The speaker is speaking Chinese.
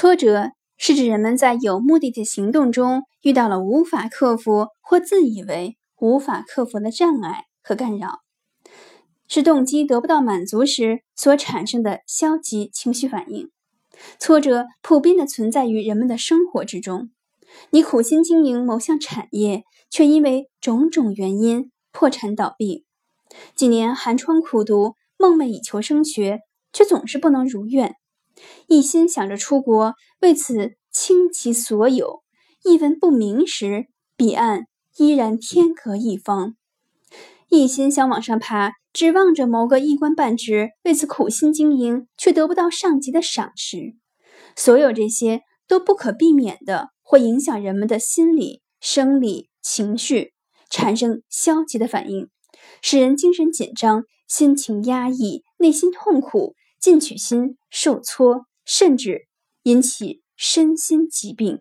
挫折是指人们在有目的的行动中遇到了无法克服或自以为无法克服的障碍和干扰，是动机得不到满足时所产生的消极情绪反应。挫折普遍的存在于人们的生活之中。你苦心经营某项产业，却因为种种原因破产倒闭；几年寒窗苦读，梦寐以求升学，却总是不能如愿。一心想着出国，为此倾其所有，一文不名时，彼岸依然天隔一方；一心想往上爬，指望着谋个一官半职，为此苦心经营，却得不到上级的赏识。所有这些都不可避免的会影响人们的心理、生理、情绪，产生消极的反应，使人精神紧张、心情压抑、内心痛苦。进取心受挫，甚至引起身心疾病。